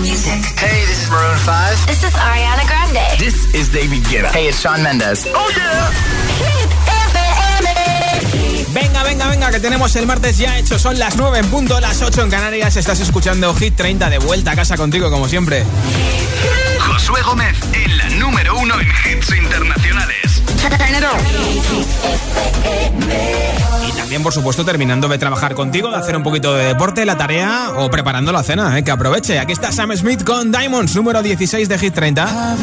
Music. Hey, this is Maroon 5. This is Ariana Grande. This is David Guetta. Hey, it's Sean Mendes. Oh, yeah. Hit FM. Venga, venga, venga, que tenemos el martes ya hecho. Son las 9 en punto, las 8 en Canarias. Estás escuchando Hit 30 de vuelta a casa contigo, como siempre. Josué Gómez en la número uno en hits internacionales. Y también, por supuesto, terminando de trabajar contigo, de hacer un poquito de deporte, la tarea o preparando la cena, ¿eh? que aproveche. Aquí está Sam Smith con Diamonds, número 16 de Hit 30.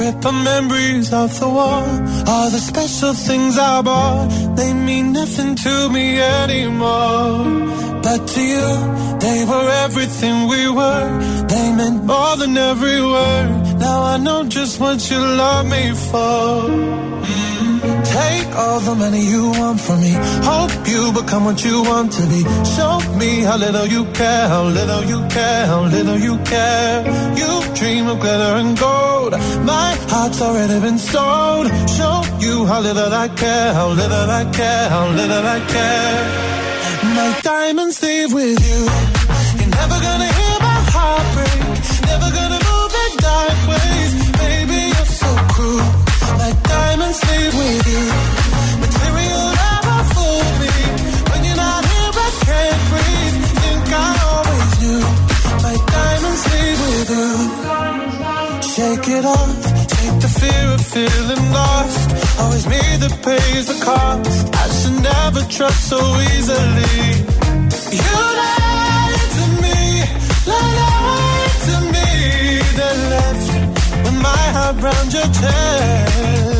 Rip the memories of the war. All the special things I bought, they mean nothing to me anymore. But to you, they were everything we were. They meant more than every word. Now I know just what you love me for. Take all the money you want from me. Hope you become what you want to be. Show me how little you care, how little you care, how little you care. You dream of glitter and gold. My heart's already been sold. Show you how little I care, how little I care, how little I care. My diamonds leave with you. You're never gonna move in dark ways. Baby, you're so cruel. My diamonds leave with you. Material never fooled me. When you're not here, I can't breathe. Think I always knew. My diamonds leave with you. Shake it off. Take the fear of feeling lost. Always me that pays the cost. I should never trust so easily. You lied to me, lied to me. Then left with my heart round your chest.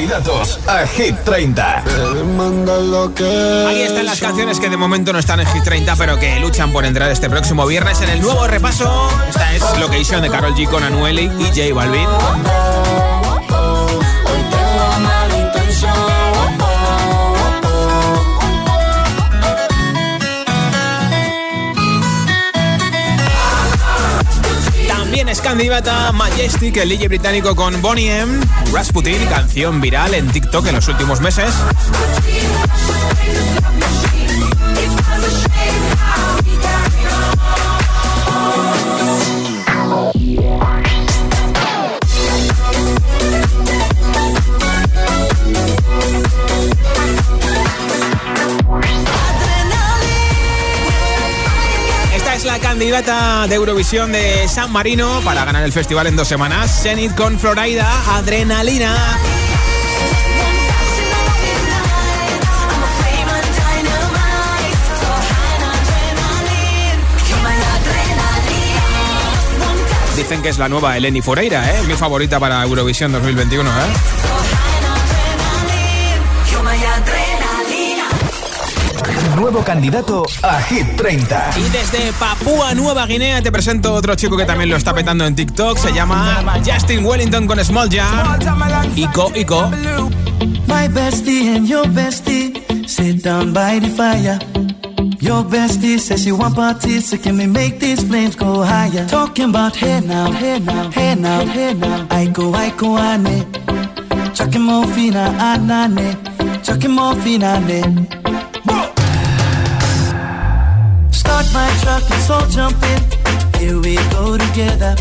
Candidatos a Hit 30. Ahí están las canciones que de momento no están en Hit 30, pero que luchan por entrar este próximo viernes en el nuevo repaso. Esta es Location de Carol G con Anueli y J Balvin. Candidata Majestic, el británico con Bonnie M. Rasputin, canción viral en TikTok en los últimos meses. Candidata de Eurovisión de San Marino para ganar el festival en dos semanas. Zenith con Florida, Adrenalina. dicen que es la nueva Eleni Foreira, ¿eh? Mi favorita para Eurovisión 2021, ¿eh? Nuevo candidato a Hit 30. Y desde Papúa Nueva Guinea te presento otro chico que también lo está petando en TikTok. Se llama Justin Wellington con Small Jam. Ico, Ico. My bestie and your bestie sit down by the fire. Your bestie says she want parties, so can we make these flames go higher? Talking about hey now, hey now, hey now, hey now. I go, I go, ane. Chucking more fina, anane. Chucking more fina, ane. Start my truck, let's all jump in. Here we go together.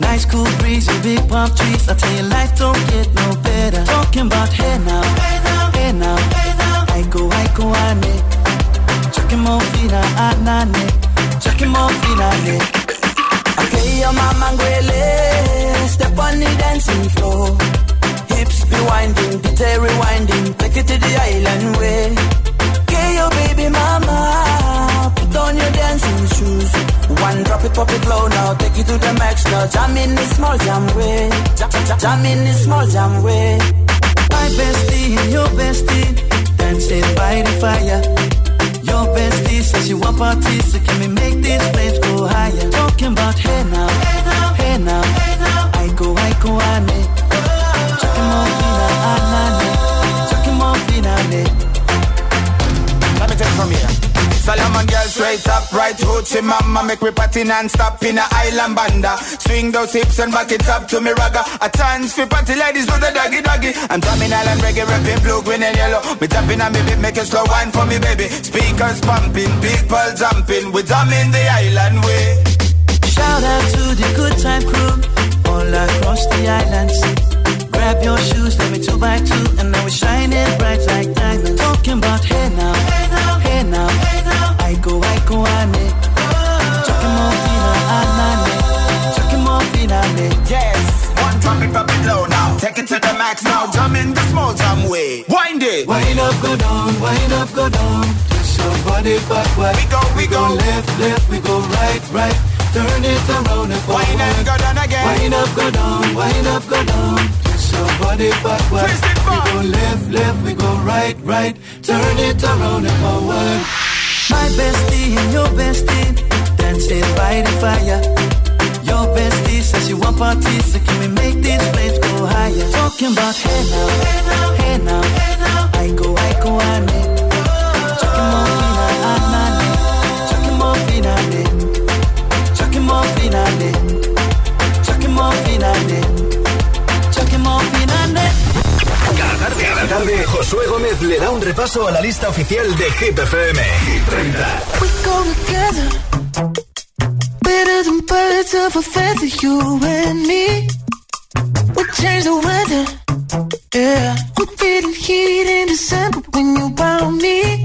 Nice cool breeze and big palm trees. I tell you, life don't get no better. Talking about hey now, hey now, hey now, hey now. I go, I go, ane. Chucking more fina, anane. Chucking more fina, ane. Okay, your mama ngwele. Step on the dancing floor. Hips be winding, detail rewinding. Take it to the island way. Okay, your baby mama. Put on your dancing shoes. One drop it, pop it low now. Take it to the max now. Jam in the small jam way. Jam, jam, jam in the small jam way. My bestie and your bestie dancing by the fire. Your bestie says she want parties, so can we make these flames go higher? Talking about hey now, hey now, hey now, hey now. I go, I go, ane. Chucking more fina, anane. Chucking more fina. Let me take from here. Solomon girl straight up, right hoochie mama. Make me party non-stop in a island banda. Swing those hips and back it up to me ragga. A chance for party ladies do the doggy doggy. I'm drumming island reggae, rapping blue, green and yellow. Me tapping on me it slow wine for me baby. Speakers pumping, people jumping. We drumming the island way. Shout out to the good time crew all across the islands. Grab your shoes, let me two by two, and now we're shining bright like diamonds. Talking about hey now, hey now, hey now, hey now. I go, I go, I ane. Chucking more fina, anane. Chucking more fina. Yes, one drop it, drop it low now Take it to the max now, jump in the small jam way Wind it Wind up, go down, wind up, go down. Twist your body backward. We go, we go. left, left, we go right, right. Turn it around and forward. Wind and go down again Wind up, go down, wind up, go down. Twist your body backward. Twist it we go left, left, we go right, right. Turn it around and forward. My bestie and your bestie dancing by the fire. Your bestie says she want parties, so can we make these flames go higher? Talking about hey now, hey now, hey now, hey now. I go, I go, ane. Chucking more fina, anane. Chucking more fina, ane. Chucking more fina, ane. Chucking more fina, ane. Chucking Josué Gómez le da un repaso a la lista oficial de Hit FM. Hit 30. We go together. Better than birds of a feather, you and me. We change the weather. Yeah. I'm feeling heat in December when you found me.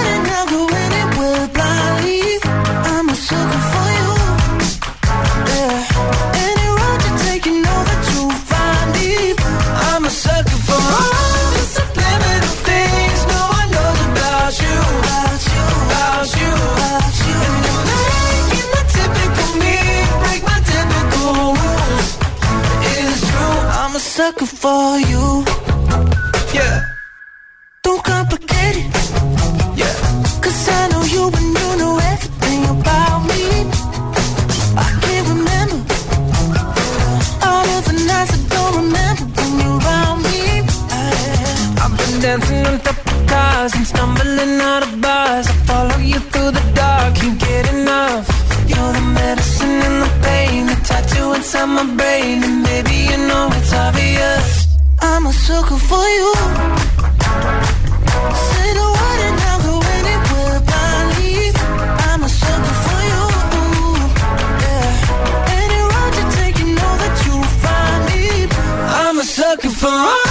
for you. Yeah. Don't complicate it. Yeah. Cause I know you and you know everything about me. I can't remember all of the nights I don't remember when you're around me. I, I've been dancing on top of cars and stumbling out of bars. I follow you through the dark, can't get enough. You're the medicine and the pain, the tattoo inside my brain, and baby you know it's obvious. I'm a sucker for you. Say the word and I'll go anywhere blindly. I'm a sucker for you. Yeah. Any road you take, you know that you'll find me. I'm a sucker for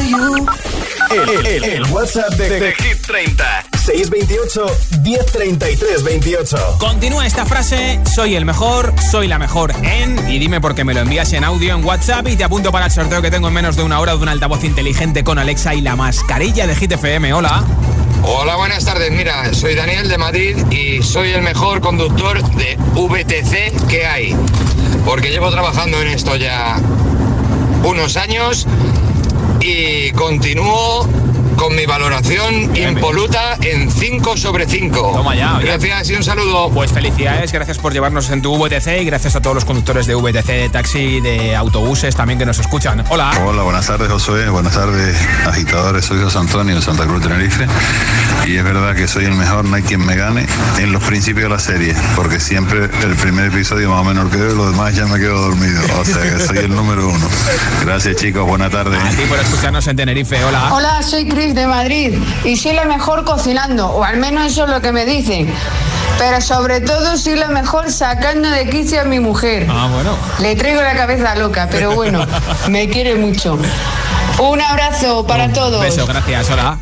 El, el- el WhatsApp de, de Hit 30 628 1033 28 Continúa esta frase, soy el mejor, soy la mejor en... Y dime por qué me lo envías en audio en WhatsApp y te apunto para el sorteo que tengo en menos de una hora de un altavoz inteligente con Alexa y la mascarilla de Hit FM. Hola. Hola, buenas tardes. Mira, soy Daniel de Madrid y soy el mejor conductor de VTC que hay. Porque llevo trabajando en esto ya unos años y continúo con mi valoración impoluta en 5 sobre 5. Toma ya, oye. Gracias y un saludo. Pues felicidades, gracias por llevarnos en tu VTC y gracias a todos los conductores de VTC, de taxi, de autobuses también que nos escuchan. Hola. Hola, buenas tardes Josué, buenas tardes agitadores, soy José Antonio de Santa Cruz Tenerife y es verdad que soy el mejor, no hay quien me gane en los principios de la serie, porque siempre el primer episodio más o menos que veo, los demás ya me quedo dormido, o sea que soy el número uno. Gracias chicos, buenas tardes. A ti por escucharnos en Tenerife. Hola. Hola, soy Cris de Madrid y soy la mejor cocinando, o al menos eso es lo que me dicen. Pero sobre todo soy la mejor sacando de quicio a mi mujer. Ah, bueno. Le traigo la cabeza loca, pero bueno, me quiere mucho. Un abrazo para todos. Beso, gracias. Hola.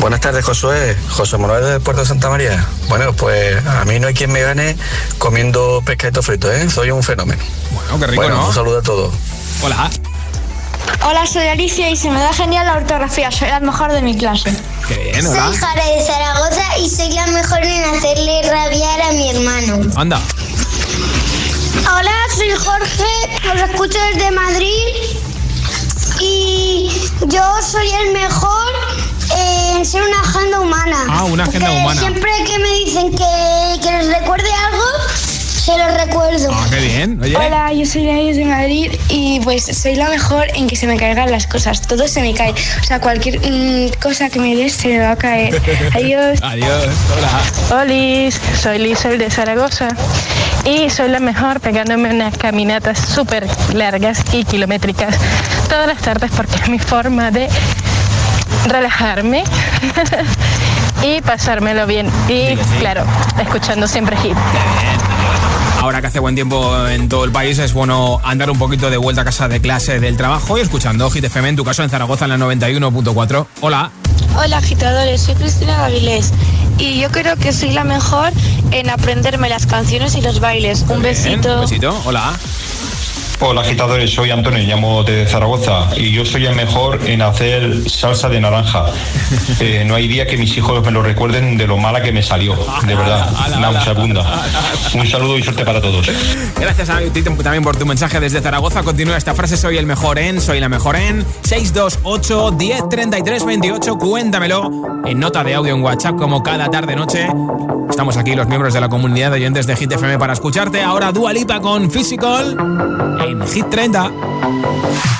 Buenas tardes, Josué. José Manuel de Puerto Santa María. Bueno, pues a mí no hay quien me gane comiendo pescadito frito, ¿eh? Soy un fenómeno. Bueno, qué rico, bueno, ¿no? un saludo a todos. Hola. Hola, soy Alicia y se me da genial la ortografía. Soy la mejor de mi clase. Qué bien, Soy. Jara de Zaragoza y soy la mejor en hacerle rabiar a mi hermano. Anda. Hola, soy Jorge. Os escucho desde Madrid. Y yo soy el mejor en ser una agenda humana. Ah, una agenda Porque humana. Siempre que me dicen que, que les recuerde algo, se lo recuerdo. Ah, qué bien. Oye. Hola, yo soy de Madrid y pues soy la mejor en que se me caigan las cosas. Todo se me cae. O sea, cualquier mm, cosa que me des se me va a caer. Adiós. Adiós. Hola. Hola, soy Lisel de Zaragoza y soy la mejor pegándome unas caminatas súper largas y kilométricas todas las tardes porque es mi forma de relajarme y pasármelo bien. Y claro, escuchando siempre hit. Ahora que hace buen tiempo en todo el país, es bueno andar un poquito de vuelta a casa de clase del trabajo y escuchando Hit FM, en tu caso en Zaragoza en la 91.4. Hola. Hola, agitadores. Soy Cristina Gavilés y yo creo que soy la mejor en aprenderme las canciones y los bailes. Un Bien, besito. Un besito. Hola. Hola agitadores, soy Antonio, llamo de Zaragoza y yo soy el mejor en hacer salsa de naranja. Eh, no hay día que mis hijos me lo recuerden de lo mala que me salió, de verdad, nauseabunda. Un saludo y suerte para todos. Gracias a ti también por tu mensaje desde Zaragoza. Continúa esta frase, soy el mejor en, soy la mejor en 628 10 33 28. Cuéntamelo en nota de audio en WhatsApp como cada tarde noche. Estamos aquí los miembros de la comunidad de oyentes de Hit FM para escucharte. Ahora Dua Lipa con Physical en Hit 30.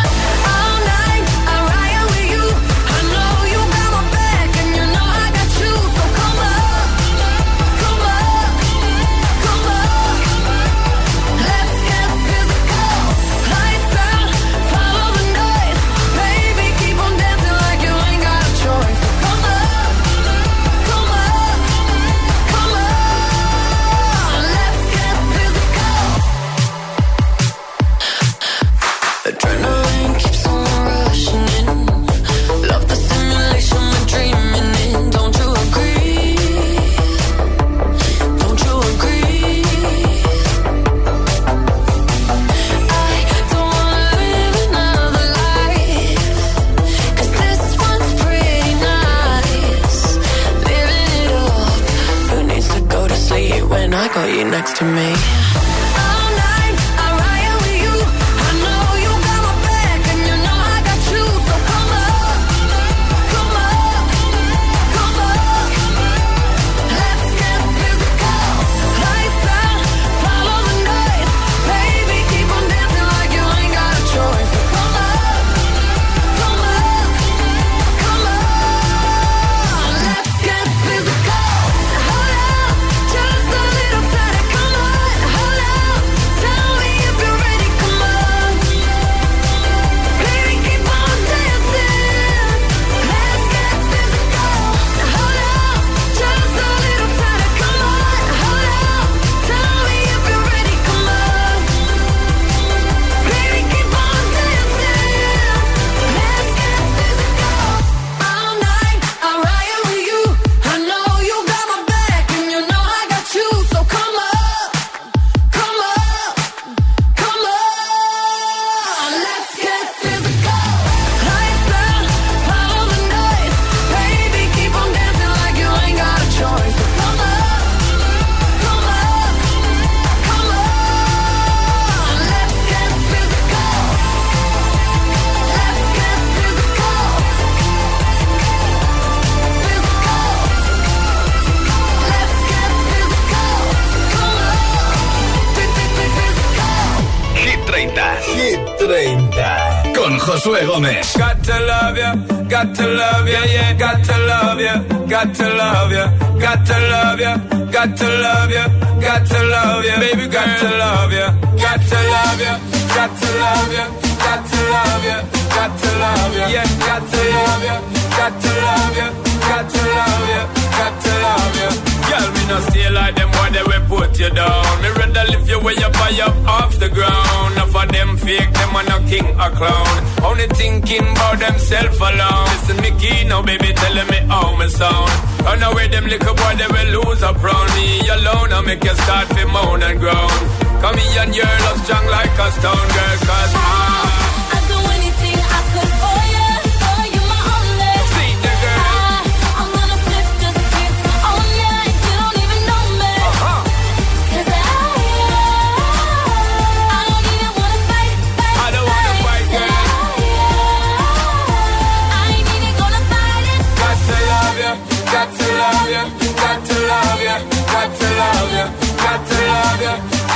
Gómez. Got to love ya, got to love ya, yeah, got to love ya, got to love ya, got to love ya, got to love ya, got to love ya, baby, got to love ya, got to love ya, got to love ya, got to love ya, got to love ya, yeah, got to love ya, got to love ya, got to love ya, got to love ya. Girl, me not stay like them why they will put you down. Rather lift you way up high up off the ground. Enough of them fake, them are no king or clown. Only thinking about themself alone. Listen me key now, baby, telling me how me sound. Run away, them little boy, they will lose up round me alone. I make you start to moan and groan. Come here and your love strong like a stone girl, cause I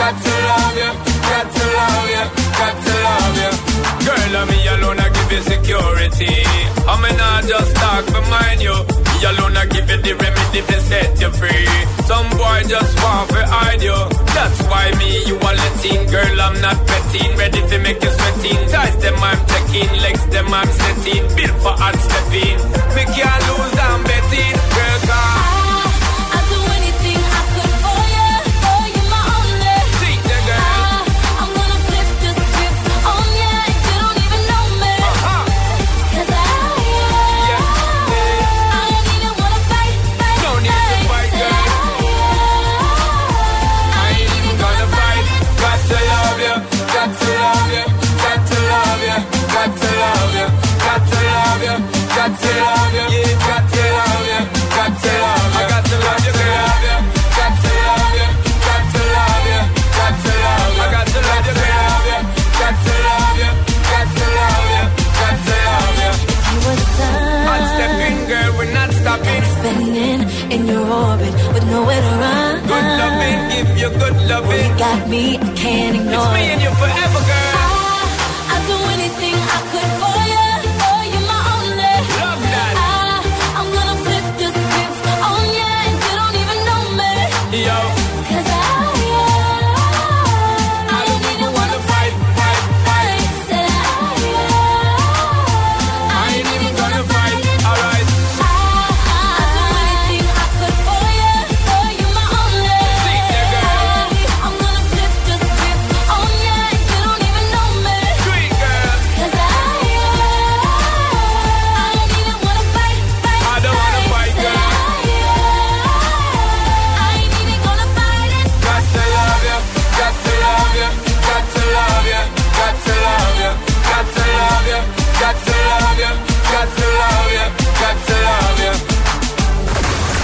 got to love you, got to love you, got to love you. Girl, I'm me alone, I give you security. I'm not just talk for mine, you. Me alone, I give you the remedy to set you free. Some boy just want to hide you. That's why me, you are letting. Girl, I'm not betting. Ready to make you sweating. Ties them, I'm checking. Legs them, I'm setting. Built for hard stepping. Me can't lose, I'm betting. Girl, come. You got me, I can't ignore. It's me and you forever, girl.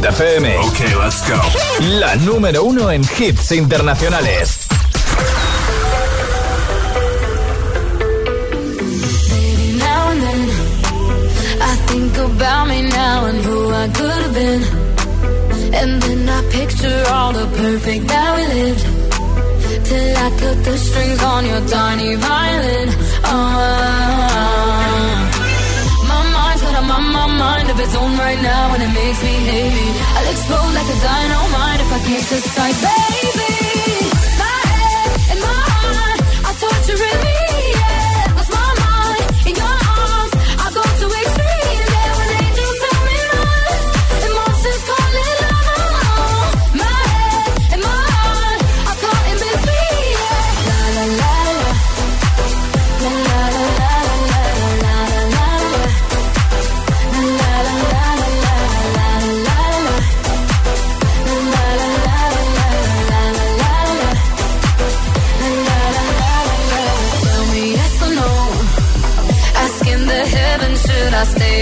Hit FM. Ok, let's go. La número uno en hits internacionales. Baby, now and then I think about me now and who I could have been. And then I picture all the perfect that we lived. Till I cut the strings on your tiny violin. Oh, of its own right now, and it makes me me. I'll explode like a dynamite if I can't decide, baby.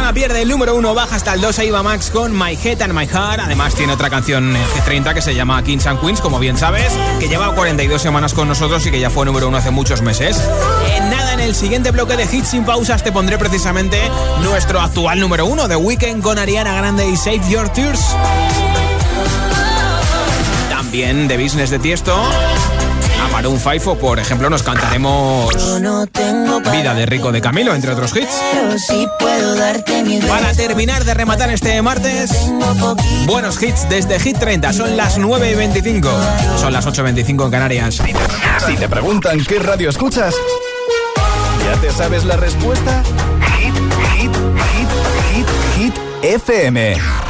Semana pierde el número uno, baja hasta el 2 a Iva Max con My Head and My Heart. Además tiene otra canción en G30 que se llama Kings and Queens, como bien sabes, que lleva 42 semanas con nosotros y que ya fue número uno hace muchos meses. En nada, en el siguiente bloque de hits sin pausas te pondré precisamente nuestro actual número uno, The Weekend con Ariana Grande y Save Your Tears. También de Business de Tiesto. Maroon 5 o, por ejemplo, nos cantaremos Vida de Rico de Camilo, entre otros hits. Para terminar de rematar este martes, buenos hits desde Hit 30. Son las 9 y 25. Son las 8 y 25 en Canarias. Si te preguntan qué radio escuchas, ¿ya te sabes la respuesta? Hit, hit, hit, hit, hit, FM.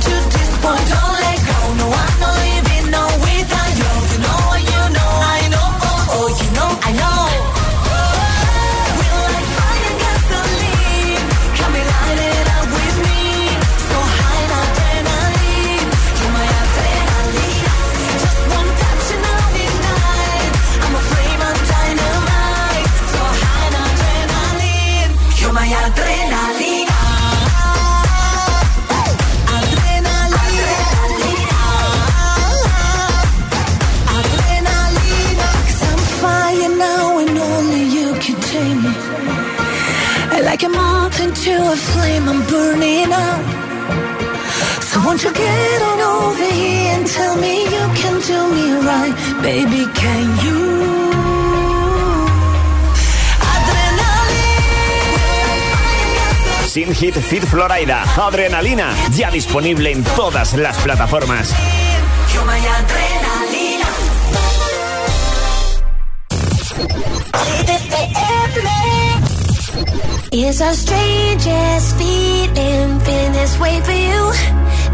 to this point, don't let go. No, I know. Fit Florida. Adrenalina. Ya disponible en todas las plataformas. It's the strangest feeling, feeling this way for you.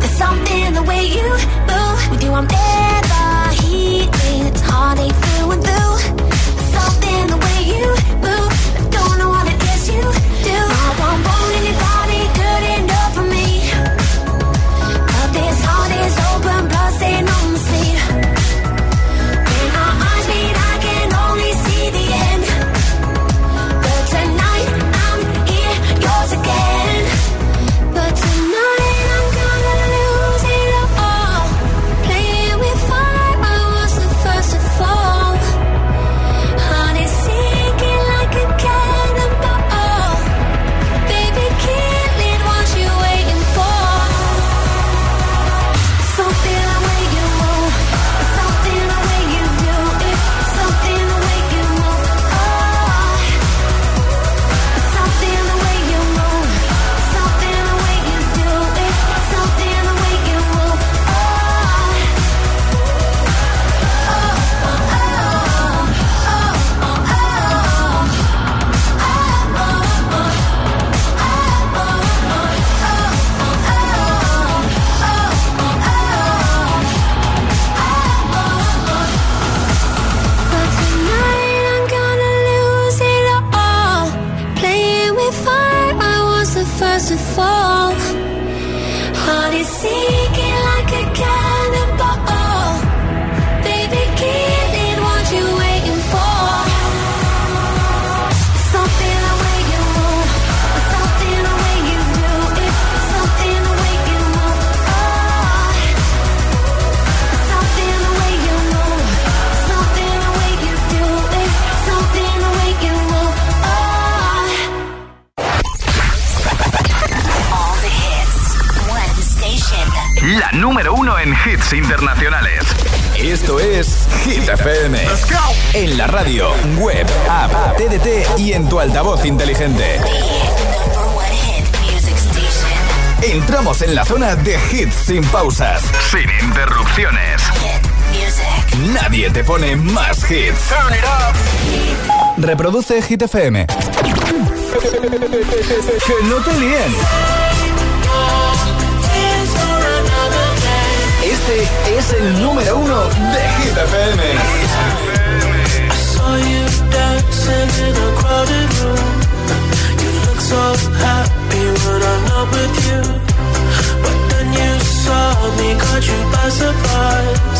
There's something the way you move. With you, I'm never healing. It's heartache through and through. Más hits. Reproduce Hit FM. Que no te líen. Este es el número uno de Hit FM. I saw you dancing in a crowded room. You look so happy when I'm not with you. But then you saw me, caught you by surprise.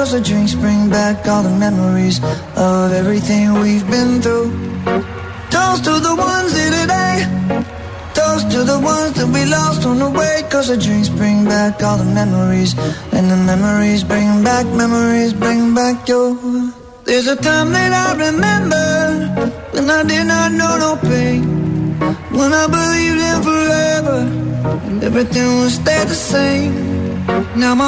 cause I dream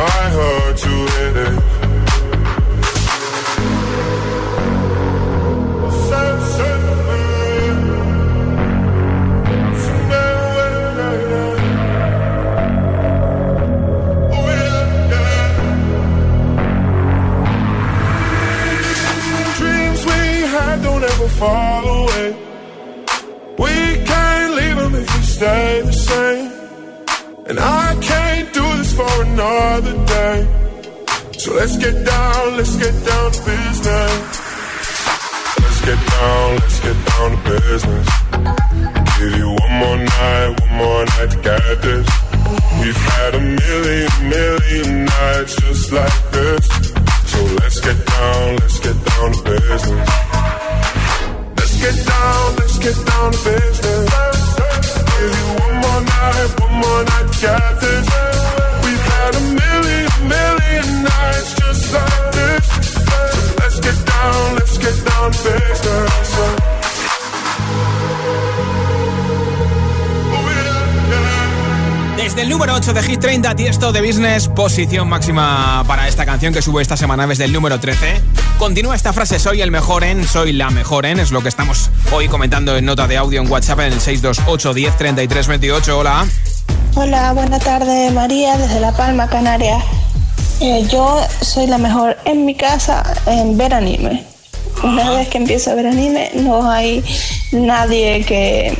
my heart to headache Tiesto de Business, posición máxima para esta canción que sube esta semana desde el número 13. Continúa esta frase, soy el mejor en, soy la mejor en, es lo que estamos hoy comentando en nota de audio en WhatsApp en el 628 10 33 28. Hola. Hola, buena tarde María desde La Palma, Canarias. Eh, yo soy la mejor en mi casa en ver anime. Una vez que empiezo a ver anime no hay nadie que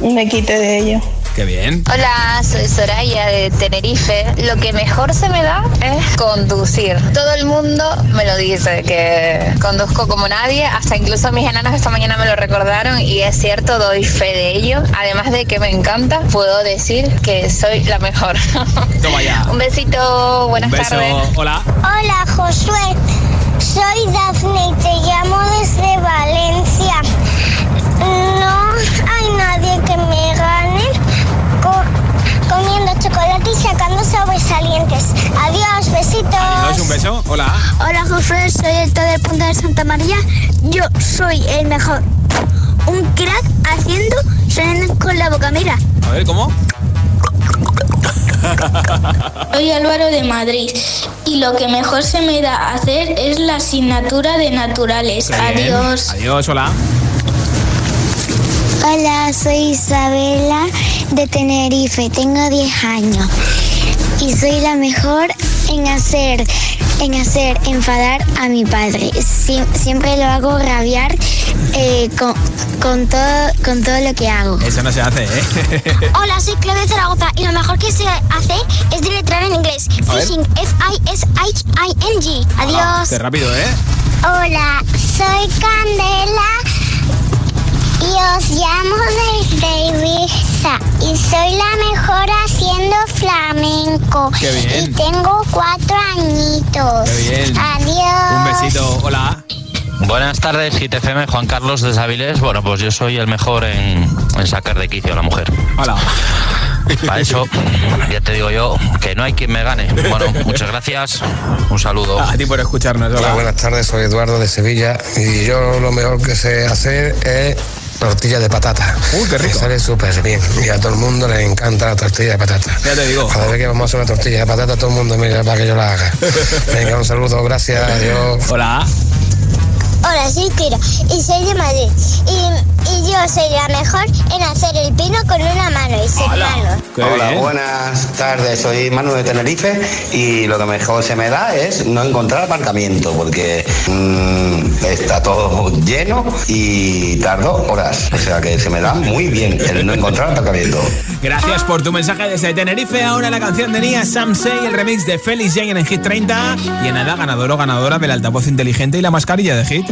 me quite de ello. Qué bien. Hola, soy Soraya de Tenerife. Lo que mejor se me da es conducir. Todo el mundo me lo dice, que conduzco como nadie. Hasta incluso mis enanas esta mañana me lo recordaron y es cierto, doy fe de ello. Además de que me encanta, puedo decir que soy la mejor. Toma ya. Un besito, buenas Un beso. tardes. Hola. Hola Josué, soy Dafne y te llamo desde Valencia. No hay nadie que me gane comiendo chocolate y sacando sobresalientes. Adiós, besitos. ¿No es un beso? Hola. Hola Josué, soy el del Punta de Santa María. Yo soy el mejor. Un crack haciendo sonidos con la boca, mira. A ver, ¿cómo? Soy Álvaro de Madrid y lo que mejor se me da hacer es la asignatura de naturales. Adiós. Adiós, hola. Hola, soy Isabela de Tenerife, tengo 10 años y soy la mejor en hacer, en hacer enfadar a mi padre. Sie- siempre lo hago rabiar eh, con, con todo, con todo lo que hago. Eso no se hace, ¿eh? Hola, soy Claudia Zaragoza y lo mejor que se hace es deletrear en inglés. Fishing, F-I-S-H-I-N-G. Adiós. Qué rápido, ¿eh? Hola, soy Candela y os llamo desde Ibiza y soy la mejor haciendo flamenco. Qué bien. Y tengo cuatro añitos. Qué bien. Adiós. Un besito, hola. Buenas tardes, GTFM, Juan Carlos de Avilés. Bueno, pues yo soy el mejor en, en sacar de quicio a la mujer. Hola. Para eso, ya te digo yo, que no hay quien me gane. Bueno, muchas gracias. Un saludo. A ti por escucharnos, Hola, hola. buenas tardes, soy Eduardo de Sevilla y yo lo mejor que sé hacer es tortilla de patata. Uy, qué rico. Me sale súper bien y a todo el mundo le encanta la tortilla de patata. Ya te digo. Cada vez que vamos a hacer una tortilla de patata, todo el mundo mira para que yo la haga. Venga, un saludo, gracias, adiós. Hola. Hola, soy Kira y soy de Madrid. Y, y yo soy la mejor en hacer el pino con una mano y señalarlo. Hola, buenas tardes. Soy Manu de Tenerife y lo que mejor se me da es no encontrar aparcamiento porque mm, está todo lleno y tardo horas. O sea que se me da muy bien el no encontrar aparcamiento. Gracias por tu mensaje desde Tenerife. Ahora la canción de Nia Sam Say, el remix de Felix Jane en Hit 30. Y en nada, ganador o ganadora del altavoz inteligente y la mascarilla de Hit.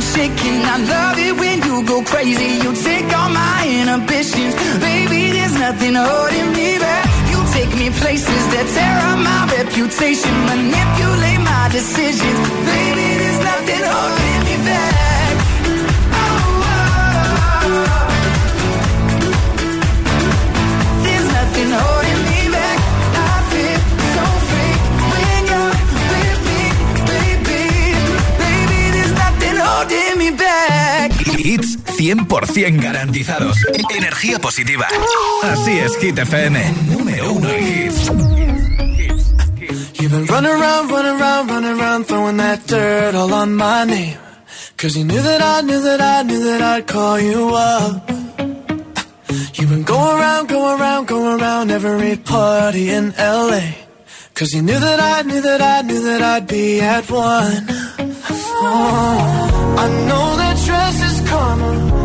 Oh, been shaking. I love it when you go crazy. You take all my inhibitions, baby. There's nothing holding me back. You take me places that tear up my reputation, manipulate my decisions, baby. There's nothing holding me back. Oh, oh, oh. oh. 100% garantizados. Energía positiva. Así es, Hit FM. Número uno en hits. You've been running around, running around, running around, throwing that dirt all on my name. Cause you knew that I knew that I knew that I'd call you up. You've been going around, going around, going around every party in LA. Cause you knew that I knew that I knew that I'd be at one. Oh, I know that dress is karma,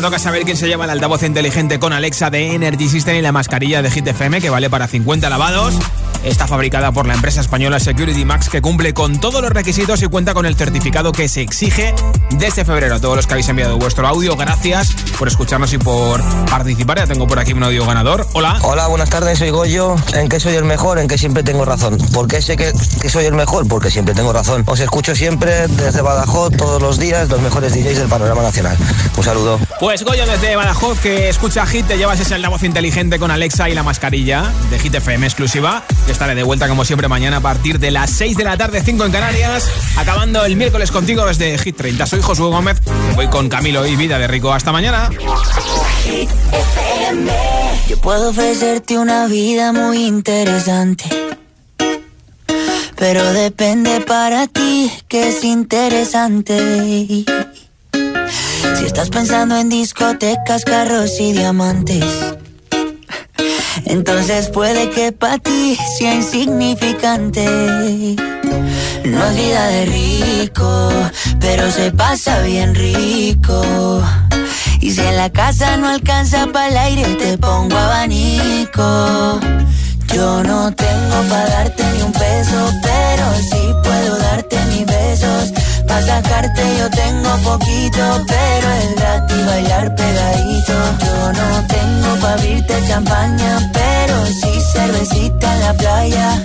toca saber quién se lleva el altavoz inteligente con Alexa de Energy System y la mascarilla de Hit FM que vale para 50 lavados. Está fabricada por la empresa española Security Max que cumple con todos los requisitos y cuenta con el certificado que se exige desde febrero. A todos los que habéis enviado vuestro audio, gracias por escucharnos y por participar. Ya tengo por aquí un audio ganador. Hola. Hola, buenas tardes, soy Goyo. ¿En qué soy el mejor? ¿En qué siempre tengo razón? ¿Por qué sé que, que soy el mejor? Porque siempre tengo razón. Os escucho siempre desde Badajoz, todos los días, los mejores DJs del panorama nacional. Un saludo. Pues Goyo desde Badajoz que escucha Hit, te llevas ese altavoz inteligente con Alexa y la mascarilla de Hit FM exclusiva. Y estaré de vuelta como siempre mañana a partir de las 6 de la tarde, 5 en Canarias, acabando el miércoles contigo desde Hit 30. Soy Josué Gómez, voy con Camilo y Vida de Rico. Hasta mañana. Yo puedo ofrecerte una vida muy interesante. Pero depende para ti que es interesante. Si estás pensando en discotecas, carros y diamantes. Entonces puede que para ti sea insignificante. No es vida de rico, pero se pasa bien rico. Y si en la casa no alcanza para el aire, te pongo abanico. Yo no tengo para darte ni un peso, pero sí puedo darte mis besos. Para sacarte yo tengo poquito, pero es gratis bailar pegadito. Yo no tengo para abrirte champaña, pero sí cervecita en la playa.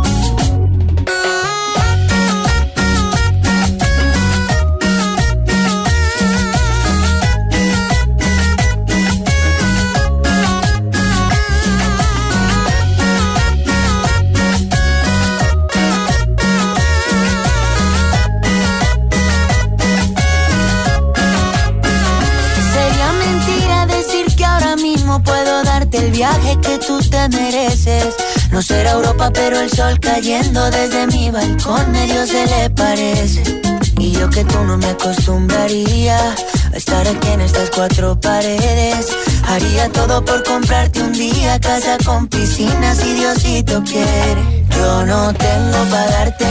Viaje que tú te mereces. No será Europa, pero el sol cayendo desde mi balcón medio se le parece. Y yo que tú no me acostumbraría a estar aquí en estas cuatro paredes. Haría todo por comprarte un día casa con piscina si Diosito quiere. Yo no tengo para darte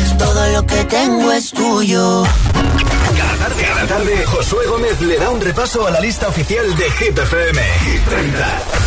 todo lo que tengo es tuyo. Cada tarde, cada tarde, Josué Gómez le da un repaso a la lista oficial de Hit FM. Hit 30.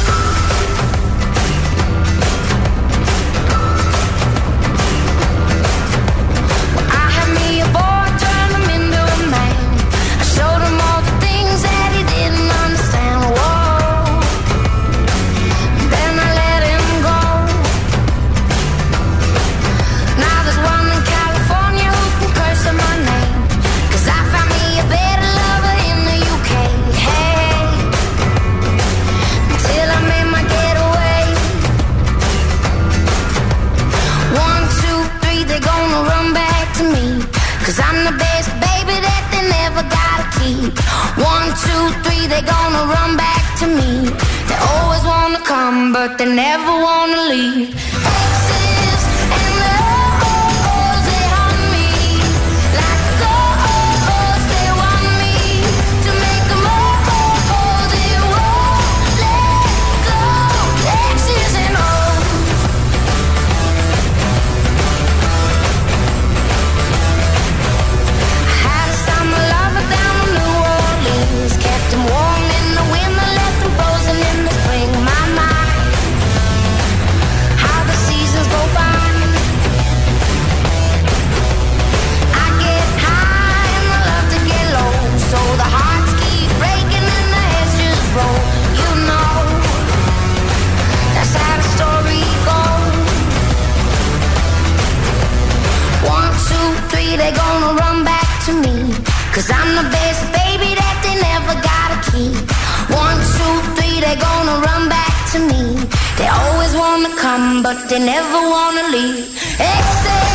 But they never wanna leave. Excess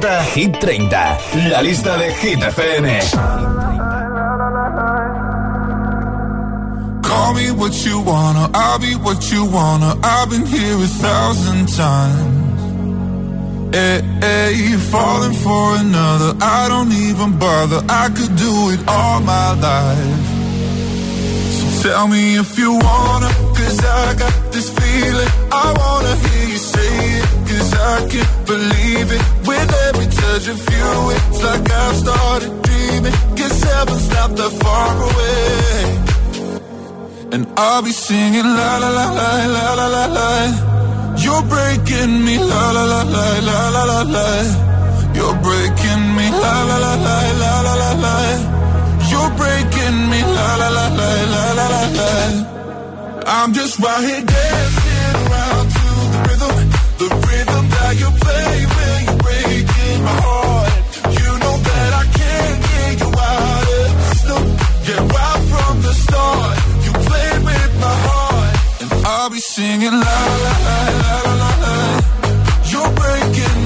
presenta Hit 30, la lista de Hit FM. Call me what you wanna, I'll be what you wanna. I've been here a thousand times. Hey, hey, falling for another, I don't even bother. I could do it all my life. So tell me if you wanna, cause I got this feeling. I wanna hear you say I can't believe it. With every touch of you, it's like I've started dreaming. Guess heaven's not that far away. And I'll be singing la la la la la la la la. You're breaking me la la la la la la la la. You're breaking me la la la la la la la la. You're breaking me la la la la la la la la. I'm just right here dancing the rhythm that you play when you're breaking my heart. You know that I can't get you out of from the start, you with my heart. And I'll be singing la la la la la. la. You're breaking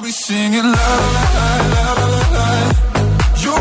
I'll be singing la la la la la. la. You're